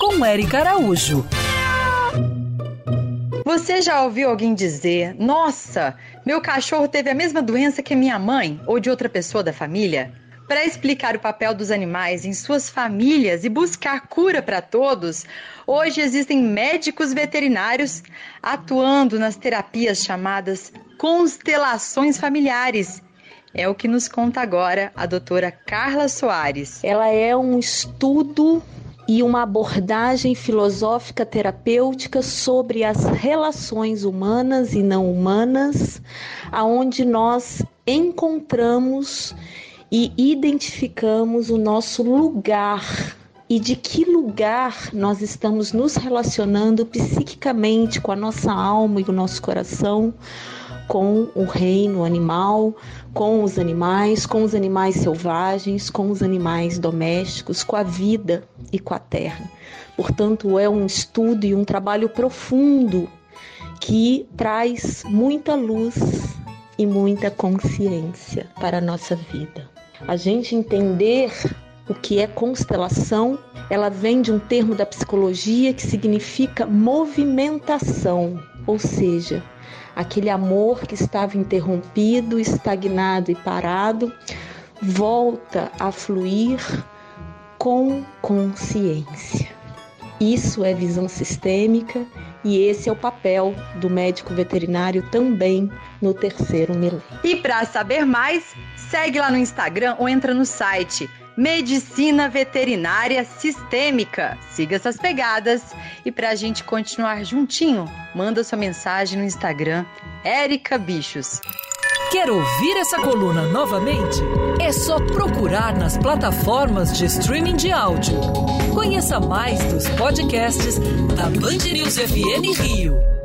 Com Eric Araújo. Você já ouviu alguém dizer: Nossa, meu cachorro teve a mesma doença que minha mãe ou de outra pessoa da família? Para explicar o papel dos animais em suas famílias e buscar cura para todos, hoje existem médicos veterinários atuando nas terapias chamadas constelações familiares. É o que nos conta agora a doutora Carla Soares. Ela é um estudo e uma abordagem filosófica terapêutica sobre as relações humanas e não humanas, aonde nós encontramos e identificamos o nosso lugar e de que lugar nós estamos nos relacionando psiquicamente com a nossa alma e o nosso coração, com o reino animal, com os animais, com os animais selvagens, com os animais domésticos, com a vida e com a terra. Portanto, é um estudo e um trabalho profundo que traz muita luz e muita consciência para a nossa vida. A gente entender o que é constelação, ela vem de um termo da psicologia que significa movimentação, ou seja, aquele amor que estava interrompido, estagnado e parado, volta a fluir com consciência. Isso é visão sistêmica e esse é o papel do médico veterinário também no terceiro milênio. E para saber mais, segue lá no Instagram ou entra no site Medicina Veterinária Sistêmica. Siga essas pegadas e para a gente continuar juntinho, manda sua mensagem no Instagram Érica Bichos. Quer ouvir essa coluna novamente? É só procurar nas plataformas de streaming de áudio. Conheça mais dos podcasts da Band News FM Rio.